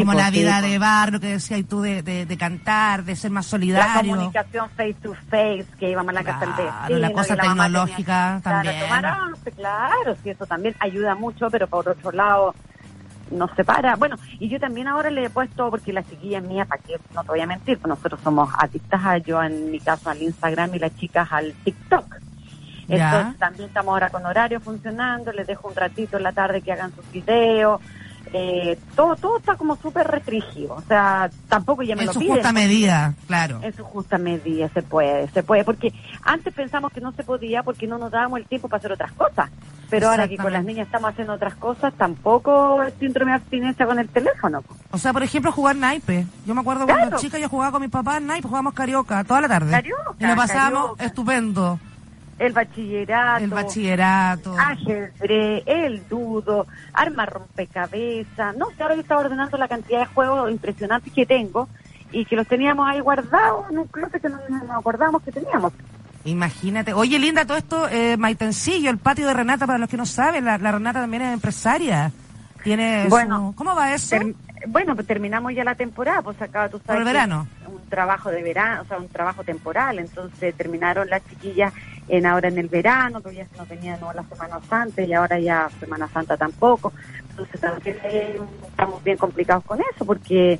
como la pues, vida de pues. barrio que decías tú de, de, cantar, de ser más solidario. La comunicación face to face, que íbamos a la casa del vecino. La cosa tecnológica también. Claro, claro, sí, eso también ayuda mucho, pero por otro lado nos separa. Bueno, y yo también ahora le he puesto, porque la chiquilla mía, para que no te voy a mentir, pues nosotros somos adictas a yo en mi caso al Instagram y las chicas al TikTok. Entonces también estamos ahora con horario funcionando, les dejo un ratito en la tarde que hagan sus videos, eh, todo todo está como súper restringido. O sea, tampoco ya me lo piden. En su justa medida, claro. En su justa medida se puede, se puede. Porque antes pensamos que no se podía porque no nos dábamos el tiempo para hacer otras cosas. Pero ahora que con las niñas estamos haciendo otras cosas, tampoco es síndrome de abstinencia con el teléfono. O sea, por ejemplo, jugar naipe. Yo me acuerdo cuando chica yo jugaba con mi papá en naipe, jugábamos carioca toda la tarde. Carioca, y lo pasábamos estupendo el bachillerato, el bachillerato, ajedrez, el dudo, arma rompecabezas. No sé, ahora yo estaba ordenando la cantidad de juegos impresionantes que tengo y que los teníamos ahí guardados en un closet que no nos acordamos que teníamos. Imagínate. Oye, Linda, todo esto, eh, Maitencillo, el patio de Renata, para los que no saben, la, Renata también es empresaria. Tiene bueno, ¿Cómo va eso? bueno, pues terminamos ya la temporada, pues acá tú sabes. el verano? Un trabajo de verano, o sea, un trabajo temporal. Entonces terminaron las chiquillas en ahora en el verano, todavía no tenían no, la Semana Santa y ahora ya Semana Santa tampoco. Entonces también estamos bien complicados con eso porque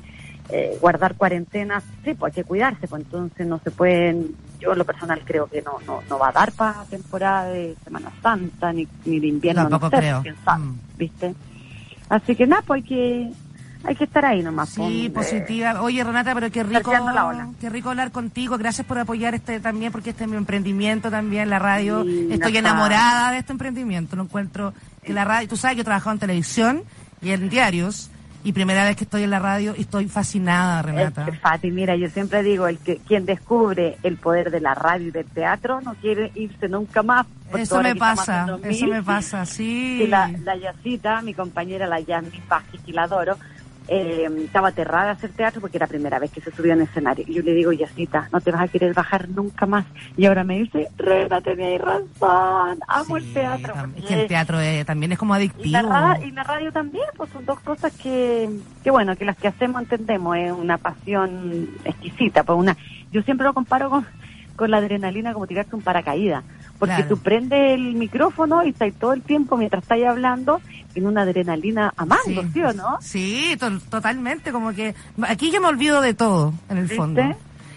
eh, guardar cuarentena, sí, pues hay que cuidarse, pues entonces no se pueden, yo en lo personal creo que no, no, no va a dar para temporada de Semana Santa ni, ni de invierno, Tampoco no sé, creo. sabe, Mm. ¿viste? Así que nada, pues hay que, hay que estar ahí nomás. Sí, eh, positiva. Oye, Renata, pero qué rico, la ola. qué rico hablar contigo. Gracias por apoyar este también, porque este es mi emprendimiento también, la radio. Sí, Estoy no enamorada de este emprendimiento. Lo encuentro que la radio, tú sabes que he trabajado en televisión y en diarios, y primera vez que estoy en la radio y estoy fascinada, Renata. Es Fati, mira, yo siempre digo, el que quien descubre el poder de la radio y del teatro no quiere irse nunca más. Eso me pasa, en 2000, eso me pasa, sí. la, la Yacita, mi compañera, la Yasmin Vázquez, que la adoro, eh, estaba aterrada de hacer teatro porque era la primera vez que se subió en escenario. Y yo le digo, Yacita, no te vas a querer bajar nunca más. Y ahora me dice, Rena, tenías razón, amo el teatro. Es que el teatro eh, también es como y adictivo. la, y la radio también, pues son dos cosas que, que bueno, que las que hacemos entendemos, es una pasión exquisita, pues una, yo siempre lo comparo con, con la adrenalina como tirarte un paracaídas, porque Claro. tú prendes el micrófono y estás todo el tiempo mientras estás hablando en una adrenalina a mango, ¿sí, o no? Sí, to- totalmente, como que aquí yo me olvido de todo, en el ¿Viste? fondo.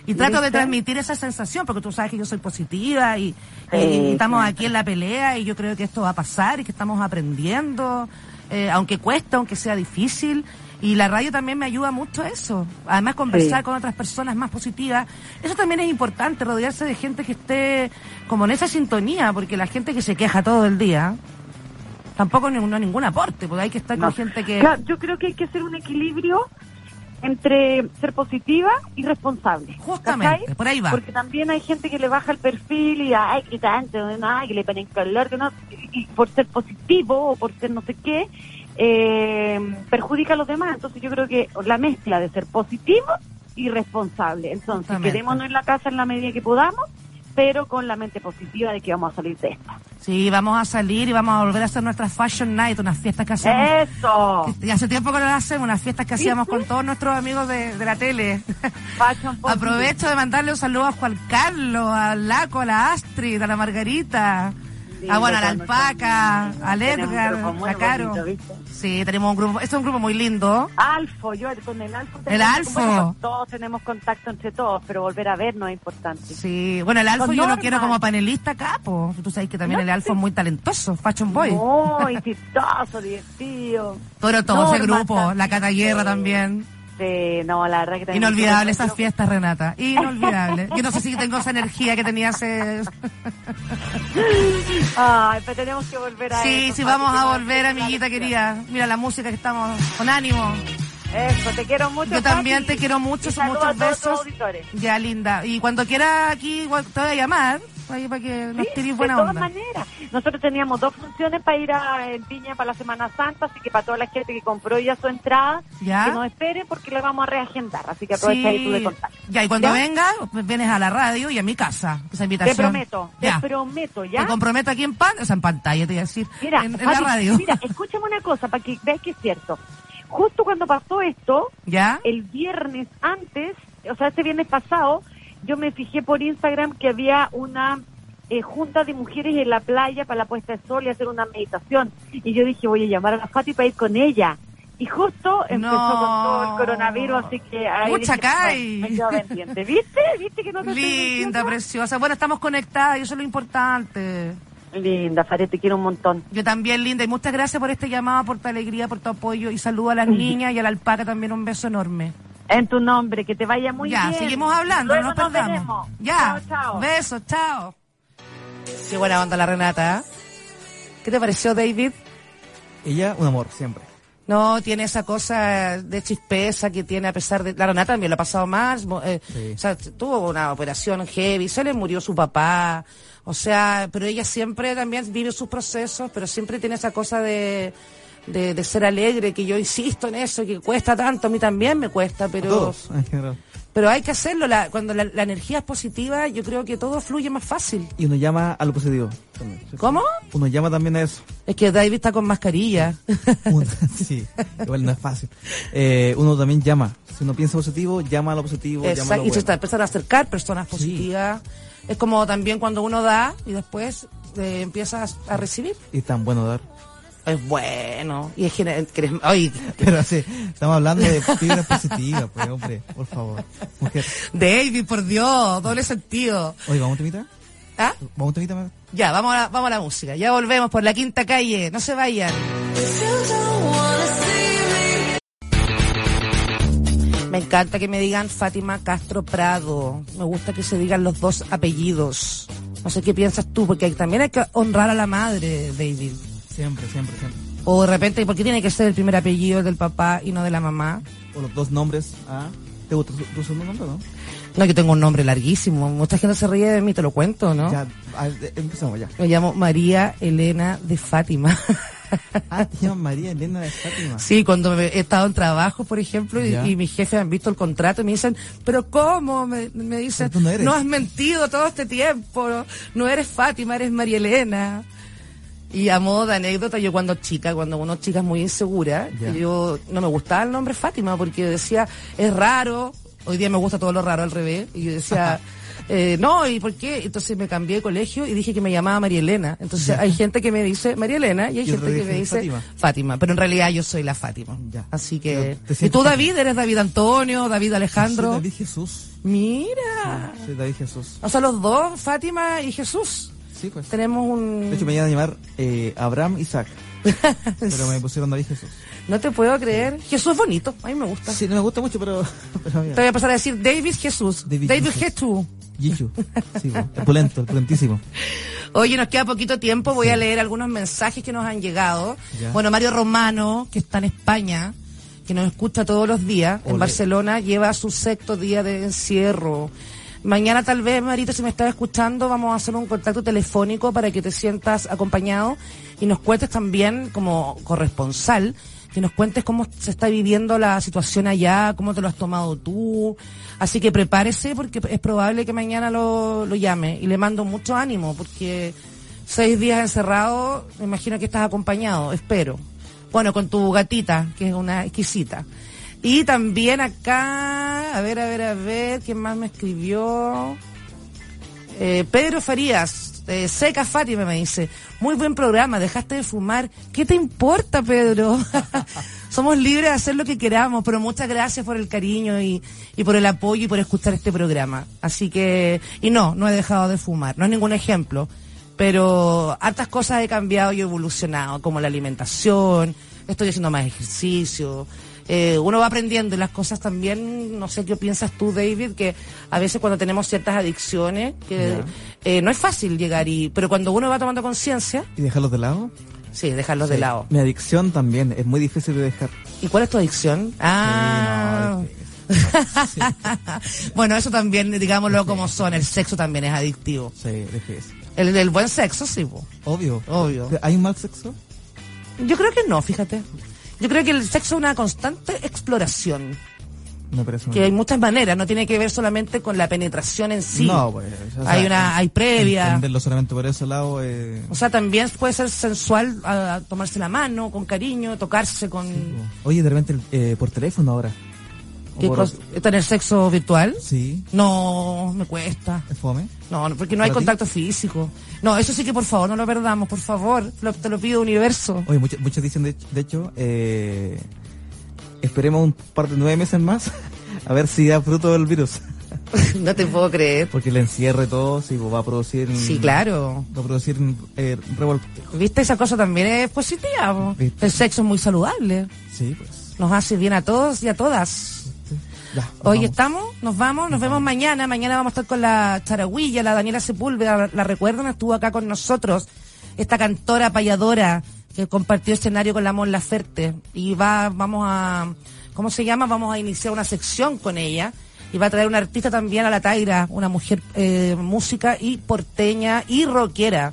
Y trato de transmitir esa sensación, porque tú sabes que yo soy positiva y, Sí, y- y estamos sí. aquí en la pelea y yo creo que esto va a pasar y que estamos aprendiendo, eh, aunque cuesta, aunque sea difícil. Y la radio también me ayuda mucho a eso. Además, conversar Sí. con otras personas más positivas. Eso también es importante, rodearse de gente que esté como en esa sintonía, porque la gente que se queja todo el día, tampoco no, no ningún aporte, porque hay que estar No. con gente que... Claro, yo creo que hay que hacer un equilibrio entre ser positiva y responsable. Justamente, por ahí va. Porque también hay gente que le baja el perfil y ay, que tanto, ay, que le ponen color, que no, y por ser positivo o por ser no sé qué, eh, perjudica a los demás. Entonces yo creo que la mezcla de ser positivo y responsable. Entonces quedémonos en la casa en la medida que podamos, pero con la mente positiva de que vamos a salir de esta. Sí, vamos a salir y vamos a volver a hacer nuestras Fashion Night, unas fiestas que hacemos. ¡Eso! Y hace tiempo que no las hacemos, unas fiestas que hacíamos con todos nuestros amigos de, de la tele. <laughs> Fashion. Aprovecho de mandarle un saludo a Juan Carlos, al Laco, a la Astrid, a la Margarita, Sí, a bueno, a la lo alpaca, al Edgar, a Caro. Sí, tenemos un grupo, este es un grupo muy lindo. Alfo, yo con el Alfo. El Alfo. bueno, todos tenemos contacto entre todos, pero volver a vernos es importante. Sí, bueno, el Alfo Con yo lo Norma. quiero como panelista acá, pues. Tú sabes que también No, el Alfo sí. es muy talentoso, Fashion Boy. Muy <laughs> chistoso, divertido. Todo, todo ese Norma grupo, la también. Cata Guerra también. Sí, no, la verdad que también- Inolvidable esas fiestas, Renata. Inolvidable. Yo no sé si tengo esa energía que tenía hace... <laughs> Ay, pero tenemos que volver a Sí, eso, sí, vamos a volver, amiguita querida. Mira la música que estamos con ánimo. Eso, te quiero mucho. Yo también Pati. te quiero mucho, son muchos a todos tus besos. auditores. Ya, linda. Y cuando quiera aquí, te voy a llamar, ahí para que nos Sí, tirís de buena todas onda. maneras. Nosotros teníamos dos funciones para ir a en Piña para la Semana Santa, así que para toda la gente que compró ya su entrada, Ya. que nos esperen porque le vamos a reagendar. Así que aprovecha ahí tú de Sí. contar. Ya, y cuando ¿Ya? venga, vienes a la radio y a mi casa. Esa Te invitación. prometo, Ya. te prometo, ¿ya? Me comprometo aquí en pan, o sea, en pantalla, te voy a decir. Mira, en, en la radio. mira, escúchame una cosa para que veas que es cierto. Justo cuando pasó esto, ¿Ya? el viernes antes, o sea, este viernes pasado, yo me fijé por Instagram que había una eh, junta de mujeres en la playa para la puesta de sol y hacer una meditación. Y yo dije, voy a llamar a la Fati para ir con ella. Y justo empezó No. con todo el coronavirus, así que ahí Pucha, dije, me quedo pendiente. ¿Viste? ¿Viste que no te Linda, preciosa. Bueno, estamos conectadas y eso es lo importante. Linda, Fati, te quiero un montón. Yo también, linda, y muchas gracias por este llamado, por tu alegría, por tu apoyo y saludo a las <laughs> niñas y a la alpaca también un beso enorme. En tu nombre, que te vaya muy ya, bien. seguimos hablando, Luego no nos perdamos. veremos. Ya, Chao, chao. besos, chao. Qué buena onda la Renata. ¿eh? ¿Qué te pareció, David? Ella, un amor, siempre. No, tiene esa cosa de chispeza que tiene a pesar de... La Renata también lo ha pasado más. eh, Sí. O sea, tuvo una operación heavy, se le murió su papá. O sea, pero ella siempre también vive sus procesos, pero siempre tiene esa cosa de, de, de ser alegre, que yo insisto en eso, que cuesta tanto, a mí también me cuesta, pero... todos, en general. Pero hay que hacerlo. La, cuando la, la energía es positiva, yo creo que todo fluye más fácil. Y uno llama a lo positivo. ¿Cómo? Uno llama también a eso. Es que David está con mascarilla. <laughs> Uno- sí, igual no es fácil. Eh, uno también llama. Si uno piensa positivo, llama a lo positivo, llama a Exacto. Y se está empezando a acercar personas positivas. Es como también cuando uno da y después eh, empiezas a recibir. Y tan bueno dar. Es bueno. Y es que, oye, <laughs> pero sí, estamos hablando de fibras positivas, pues hombre, por favor. Mujer. David, por Dios, doble sentido. Oye, ¿vamos a temita? ¿Ah? ¿Vamos a temita? Ya, vamos a, la, vamos a la música. Ya volvemos por la quinta calle. No se vayan. Me encanta que me digan Fátima Castro Prado. Me gusta que se digan los dos apellidos. No sé qué piensas tú, porque también hay que honrar a la madre, David. Siempre, siempre, siempre. O de repente, ¿por qué tiene que ser el primer apellido del papá y no de la mamá? O los dos nombres. ¿ah? ¿Te gusta tu, segundo nombre, no? No, yo tengo un nombre larguísimo. Mucha gente se ríe de mí, te lo cuento, ¿no? Ya, empezamos ya. Me llamo María Elena de Fátima. <laughs> ah, María Elena de Fátima. Sí, cuando he estado en trabajo, por ejemplo, y, y, mis jefes han visto el contrato y me dicen, ¿pero cómo? Me, me dicen, no, no, has mentido todo este tiempo, no eres Fátima, eres María Elena. Y a modo de anécdota, yo cuando chica, cuando uno chica es muy insegura, yo no me gustaba el nombre Fátima porque decía, es raro, hoy día me gusta todo lo raro al revés, y yo decía, <laughs> eh, no, ¿y por qué? Entonces me cambié de colegio y dije que me llamaba María Elena. Entonces hay gente que me dice María Elena y hay gente que me dice Fátima. Pero en realidad yo soy la Fátima. Así que... ¿Y tú David? ¿Eres David Antonio, David Alejandro? David Jesús. Mira. soy David Jesús. O sea, los dos, Fátima y Jesús. Sí, pues. Tenemos un... De hecho, me iban a llamar eh, Abraham Isaac. <laughs> pero me pusieron David Jesús. No te puedo creer. Jesús es bonito. A mí me gusta. Sí, no me gusta mucho, pero... <laughs> te voy a pasar a decir David Jesús. David, Jesús. Jesús. <laughs> Sí, pues, el pulento, el pulentísimo. Oye, nos queda poquito tiempo. Voy a leer algunos mensajes que nos han llegado. Bueno, Mario Romano, que está en España, que nos escucha todos los días, en Barcelona, lleva su sexto día de encierro. Mañana tal vez, Marita, si me estás escuchando, vamos a hacer un contacto telefónico para que te sientas acompañado y nos cuentes también como corresponsal, que nos cuentes cómo se está viviendo la situación allá, cómo te lo has tomado tú. Así que prepárese porque es probable que mañana lo, lo llame y le mando mucho ánimo porque seis días encerrado, me imagino que estás acompañado, espero. Bueno, con tu gatita, que es una exquisita. Y también acá, a ver, a ver, a ver, ¿quién más me escribió? Eh, Pedro Farías, eh, Seca Fátima me dice, muy buen programa, dejaste de fumar. ¿Qué te importa, Pedro? <laughs> Somos libres de hacer lo que queramos, pero muchas gracias por el cariño y, y por el apoyo y por escuchar este programa. Así que, y no, no he dejado de fumar, no es ningún ejemplo, pero hartas cosas he cambiado y evolucionado, como la alimentación, estoy haciendo más ejercicio, eh, uno va aprendiendo y las cosas también, no sé qué piensas tú, David, que a veces cuando tenemos ciertas adicciones, que eh, no es fácil llegar y, pero cuando uno va tomando conciencia. ¿Y dejarlos de lado? Sí, dejarlos de lado. Mi adicción también es muy difícil de dejar. ¿Y cuál es tu adicción? Ah. <laughs> bueno, eso también, digámoslo como son, el sexo también es adictivo. Sí, difícil. El, el buen sexo, sí. Obvio. Obvio. ¿Hay un mal sexo? Yo creo que no, fíjate. Yo creo que el sexo es una constante exploración. que hay muchas maneras, no tiene que ver solamente con la penetración en sí. No, pues. hay una, hay previa. Entenderlo solamente por ese lado. Eh... O sea, también puede ser sensual a, tomarse la mano, con cariño, tocarse con. Oye, de repente eh, por teléfono ahora. ¿Qué ¿Tener sexo virtual? Sí. No, me cuesta. ¿Es fome? No, porque no hay contacto físico. No, eso sí que por favor, no lo perdamos, por favor. te lo pido, universo. Oye, muchos, muchos dicen, de, hecho, eh, esperemos un par de nueve meses más <laughs> a ver si da fruto el virus. <laughs> no te puedo creer. Porque el encierre todo, sí, pues, va a producir... Sí, claro. Va a producir eh, ¿Viste? Esa cosa también es positiva. El sexo es muy saludable. Sí, pues. Nos hace bien a todos y a todas. Hoy estamos, nos vamos, nos, vemos mañana. Mañana vamos a estar con la Charagüilla, la Daniela Sepúlveda, la, recuerdan, estuvo acá con nosotros. Esta cantora payadora que compartió escenario con la Mon Laferte. Y va, vamos a, ¿cómo se llama? Vamos a iniciar una sección con ella. Y va a traer una artista también a la Taira, una mujer eh, música y porteña y rockera.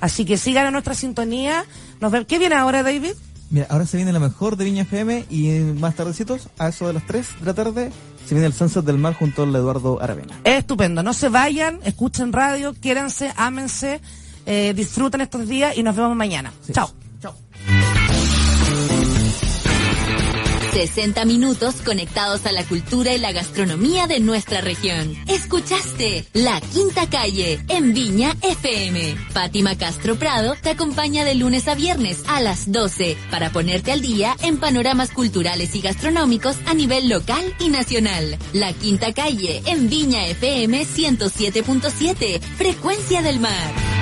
Así que sigan a nuestra sintonía. Nos vemos. ¿Qué viene ahora, David? Mira, ahora se viene la mejor de Viña FM y más tardecitos, a eso de las 3 de la tarde, se viene el Sunset del Mar junto al Eduardo Aravena. Estupendo, no se vayan, escuchen radio, quiéranse, ámense, eh, disfruten estos días y nos vemos mañana. Chao. Chao. 60 minutos conectados a la cultura y la gastronomía de nuestra región. Escuchaste La Quinta Calle en Viña FM. Fátima Castro Prado te acompaña de lunes a viernes a las 12 para ponerte al día en panoramas culturales y gastronómicos a nivel local y nacional. La Quinta Calle en Viña FM 107.7, Frecuencia del Mar.